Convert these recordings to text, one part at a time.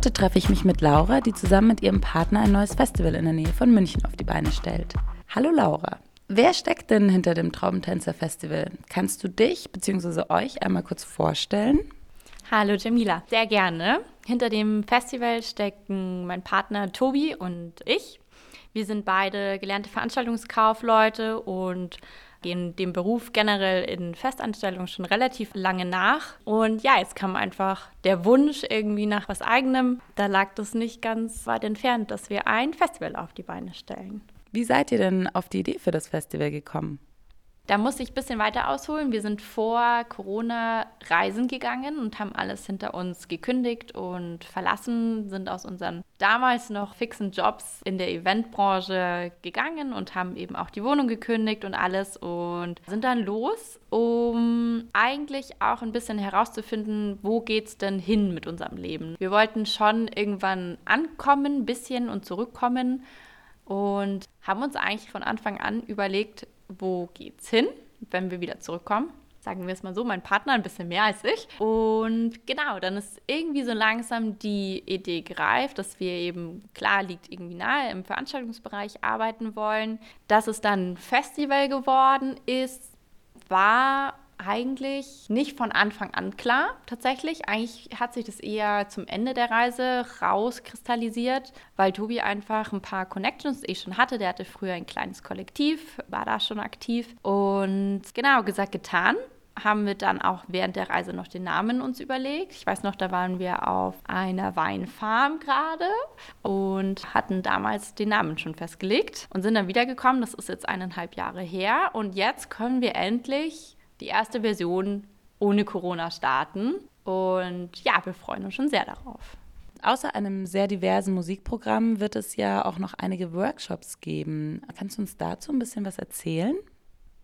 Heute treffe ich mich mit Laura, die zusammen mit ihrem Partner ein neues Festival in der Nähe von München auf die Beine stellt. Hallo Laura. Wer steckt denn hinter dem Traumtänzer Festival? Kannst du dich bzw. euch einmal kurz vorstellen? Hallo Jamila, sehr gerne. Hinter dem Festival stecken mein Partner Tobi und ich. Wir sind beide gelernte Veranstaltungskaufleute und gehen dem Beruf generell in Festanstellung schon relativ lange nach. Und ja, jetzt kam einfach der Wunsch irgendwie nach was eigenem. Da lag das nicht ganz weit entfernt, dass wir ein Festival auf die Beine stellen. Wie seid ihr denn auf die Idee für das Festival gekommen? Da muss ich ein bisschen weiter ausholen. Wir sind vor Corona reisen gegangen und haben alles hinter uns gekündigt und verlassen, sind aus unseren damals noch fixen Jobs in der Eventbranche gegangen und haben eben auch die Wohnung gekündigt und alles und sind dann los, um eigentlich auch ein bisschen herauszufinden, wo geht's denn hin mit unserem Leben. Wir wollten schon irgendwann ankommen, ein bisschen und zurückkommen und haben uns eigentlich von Anfang an überlegt, wo geht's hin, wenn wir wieder zurückkommen. Sagen wir es mal so, mein Partner ein bisschen mehr als ich. Und genau, dann ist irgendwie so langsam die Idee gereift, dass wir eben, klar, liegt irgendwie nahe, im Veranstaltungsbereich arbeiten wollen. Dass es dann ein Festival geworden ist, war eigentlich nicht von Anfang an klar, tatsächlich. Eigentlich hat sich das eher zum Ende der Reise rauskristallisiert, weil Tobi einfach ein paar Connections eh schon hatte. Der hatte früher ein kleines Kollektiv, war da schon aktiv. Und genau gesagt, getan haben wir dann auch während der Reise noch den Namen uns überlegt. Ich weiß noch, da waren wir auf einer Weinfarm gerade und hatten damals den Namen schon festgelegt und sind dann wiedergekommen. Das ist jetzt eineinhalb Jahre her und jetzt können wir endlich die erste Version ohne Corona starten. Und ja, wir freuen uns schon sehr darauf. Außer einem sehr diversen Musikprogramm wird es ja auch noch einige Workshops geben. Kannst du uns dazu ein bisschen was erzählen?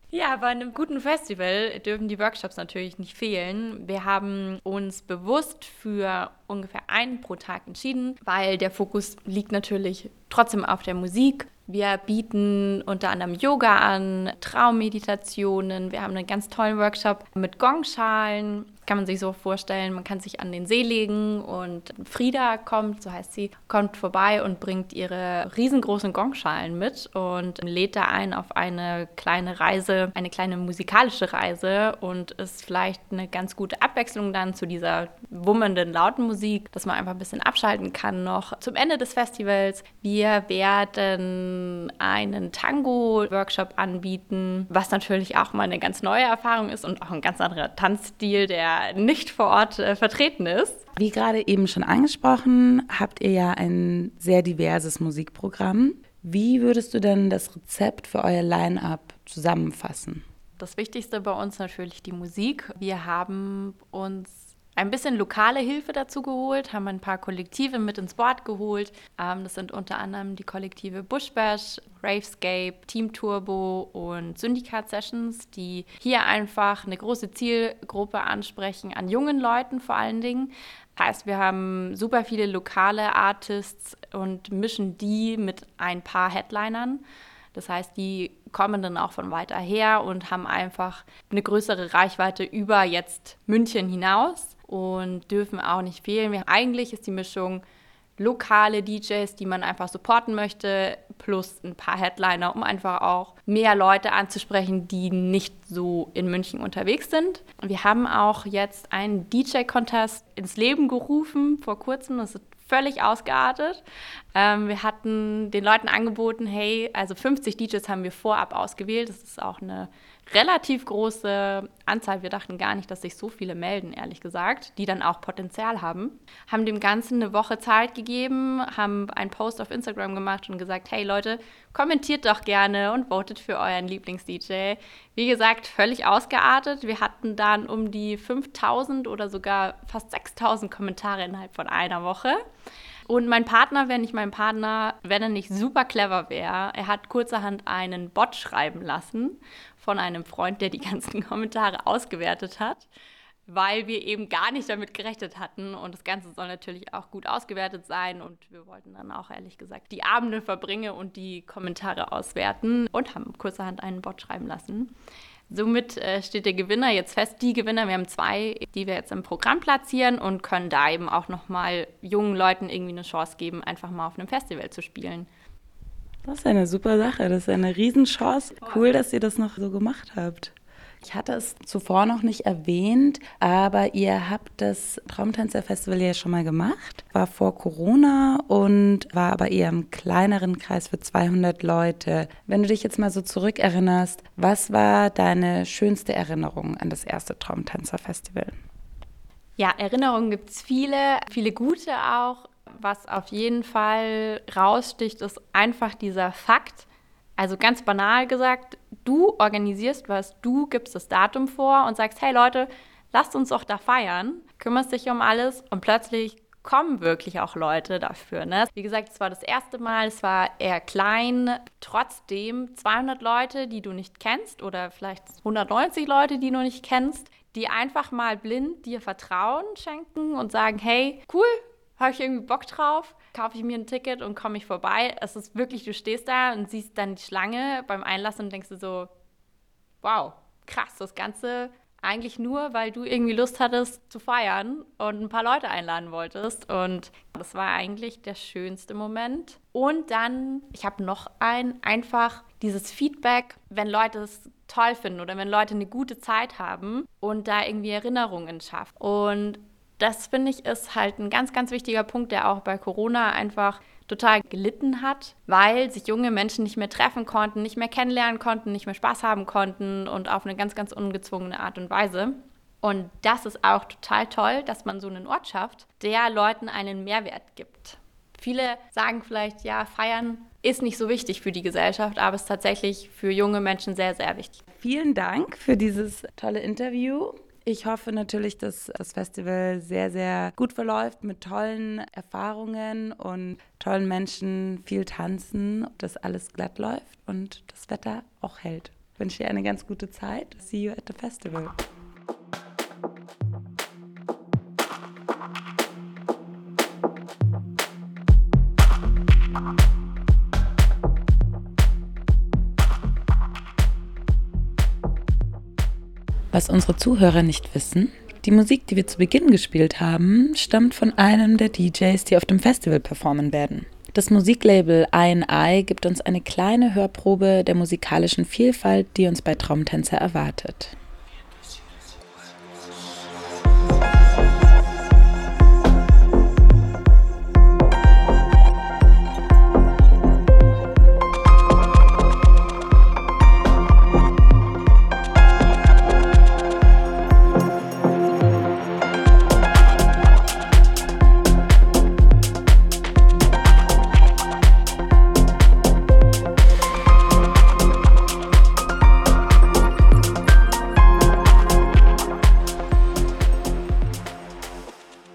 Ja, bei einem guten Festival dürfen die Workshops natürlich nicht fehlen. Wir haben uns bewusst für ungefähr einen pro Tag entschieden, weil der Fokus liegt natürlich trotzdem auf der Musik. Wir bieten unter anderem Yoga an, Traummeditationen. Wir haben einen ganz tollen Workshop mit Gongschalen. Kann man sich so vorstellen, man kann sich an den See legen und Frieda kommt, so heißt sie, kommt vorbei und bringt ihre riesengroßen Gongschalen mit und lädt da ein auf eine kleine Reise, eine kleine musikalische Reise und ist vielleicht eine ganz gute Abwechslung dann zu dieser wummenden, lauten Musik, dass man einfach ein bisschen abschalten kann noch. Zum Ende des Festivals, wir werden einen Tango-Workshop anbieten, was natürlich auch mal eine ganz neue Erfahrung ist und auch ein ganz anderer Tanzstil, der nicht vor Ort äh, vertreten ist. Wie gerade eben schon angesprochen, habt ihr ja ein sehr diverses Musikprogramm. Wie würdest du denn das Rezept für euer Line-up zusammenfassen? Das Wichtigste bei uns natürlich die Musik. Wir haben uns ein bisschen lokale Hilfe dazu geholt, haben ein paar Kollektive mit ins Board geholt. Ähm, das sind unter anderem die Kollektive Bushbash, Ravescape, Team Turbo und Syndikat Sessions, die hier einfach eine große Zielgruppe ansprechen, an jungen Leuten vor allen Dingen. Das heißt, wir haben super viele lokale Artists und mischen die mit ein paar Headlinern. Das heißt, die kommen dann auch von weiter her und haben einfach eine größere Reichweite über jetzt München hinaus und dürfen auch nicht fehlen. Eigentlich ist die Mischung lokale DJs, die man einfach supporten möchte, plus ein paar Headliner, um einfach auch mehr Leute anzusprechen, die nicht so in München unterwegs sind. Wir haben auch jetzt einen DJ-Contest ins Leben gerufen vor kurzem. Das ist völlig ausgeartet. Ähm, wir hatten den Leuten angeboten, hey, also 50 DJs haben wir vorab ausgewählt. Das ist auch eine relativ große Anzahl. Wir dachten gar nicht, dass sich so viele melden, ehrlich gesagt, die dann auch Potenzial haben. Haben dem Ganzen eine Woche Zeit gegeben, haben einen Post auf Instagram gemacht und gesagt, hey Leute, kommentiert doch gerne und votet für euren Lieblings-DJ. Wie gesagt, völlig ausgeartet. Wir hatten dann um die 5000 oder sogar fast 6000 Kommentare innerhalb von einer Woche. Und mein Partner wäre nicht mein Partner, wenn er nicht super clever wäre. Er hat kurzerhand einen Bot schreiben lassen von einem Freund, der die ganzen Kommentare ausgewertet hat weil wir eben gar nicht damit gerechnet hatten. Und das Ganze soll natürlich auch gut ausgewertet sein. Und wir wollten dann auch ehrlich gesagt die Abende verbringen und die Kommentare auswerten und haben kurzerhand einen Bot schreiben lassen. Somit äh, steht der Gewinner jetzt fest. Die Gewinner, wir haben zwei, die wir jetzt im Programm platzieren und können da eben auch nochmal jungen Leuten irgendwie eine Chance geben, einfach mal auf einem Festival zu spielen. Das ist eine super Sache, das ist eine Riesenchance. Cool, dass ihr das noch so gemacht habt. Ich hatte es zuvor noch nicht erwähnt, aber ihr habt das Traumtänzer Festival ja schon mal gemacht. War vor Corona und war aber eher im kleineren Kreis für 200 Leute. Wenn du dich jetzt mal so zurückerinnerst, was war deine schönste Erinnerung an das erste Traumtänzer Festival? Ja, Erinnerungen gibt es viele, viele gute auch. Was auf jeden Fall raussticht, ist einfach dieser Fakt, also ganz banal gesagt, du organisierst was, du gibst das Datum vor und sagst, hey Leute, lasst uns doch da feiern, kümmerst dich um alles und plötzlich kommen wirklich auch Leute dafür. Ne? Wie gesagt, es war das erste Mal, es war eher klein. Trotzdem 200 Leute, die du nicht kennst oder vielleicht 190 Leute, die du nicht kennst, die einfach mal blind dir Vertrauen schenken und sagen, hey, cool, habe ich irgendwie Bock drauf, kaufe ich mir ein Ticket und komme ich vorbei. Es ist wirklich, du stehst da und siehst dann die Schlange beim Einlassen und denkst du so, wow, krass, das Ganze eigentlich nur, weil du irgendwie Lust hattest zu feiern und ein paar Leute einladen wolltest. Und das war eigentlich der schönste Moment. Und dann, ich habe noch ein, einfach dieses Feedback, wenn Leute es toll finden oder wenn Leute eine gute Zeit haben und da irgendwie Erinnerungen schaffen. Und das finde ich ist halt ein ganz, ganz wichtiger Punkt, der auch bei Corona einfach total gelitten hat, weil sich junge Menschen nicht mehr treffen konnten, nicht mehr kennenlernen konnten, nicht mehr Spaß haben konnten und auf eine ganz, ganz ungezwungene Art und Weise. Und das ist auch total toll, dass man so einen Ort schafft, der Leuten einen Mehrwert gibt. Viele sagen vielleicht, ja, feiern ist nicht so wichtig für die Gesellschaft, aber es ist tatsächlich für junge Menschen sehr, sehr wichtig. Vielen Dank für dieses tolle Interview. Ich hoffe natürlich, dass das Festival sehr, sehr gut verläuft mit tollen Erfahrungen und tollen Menschen, viel tanzen, dass alles glatt läuft und das Wetter auch hält. Ich wünsche dir eine ganz gute Zeit. See you at the festival. Was unsere Zuhörer nicht wissen, die Musik, die wir zu Beginn gespielt haben, stammt von einem der DJs, die auf dem Festival performen werden. Das Musiklabel I&I gibt uns eine kleine Hörprobe der musikalischen Vielfalt, die uns bei Traumtänzer erwartet.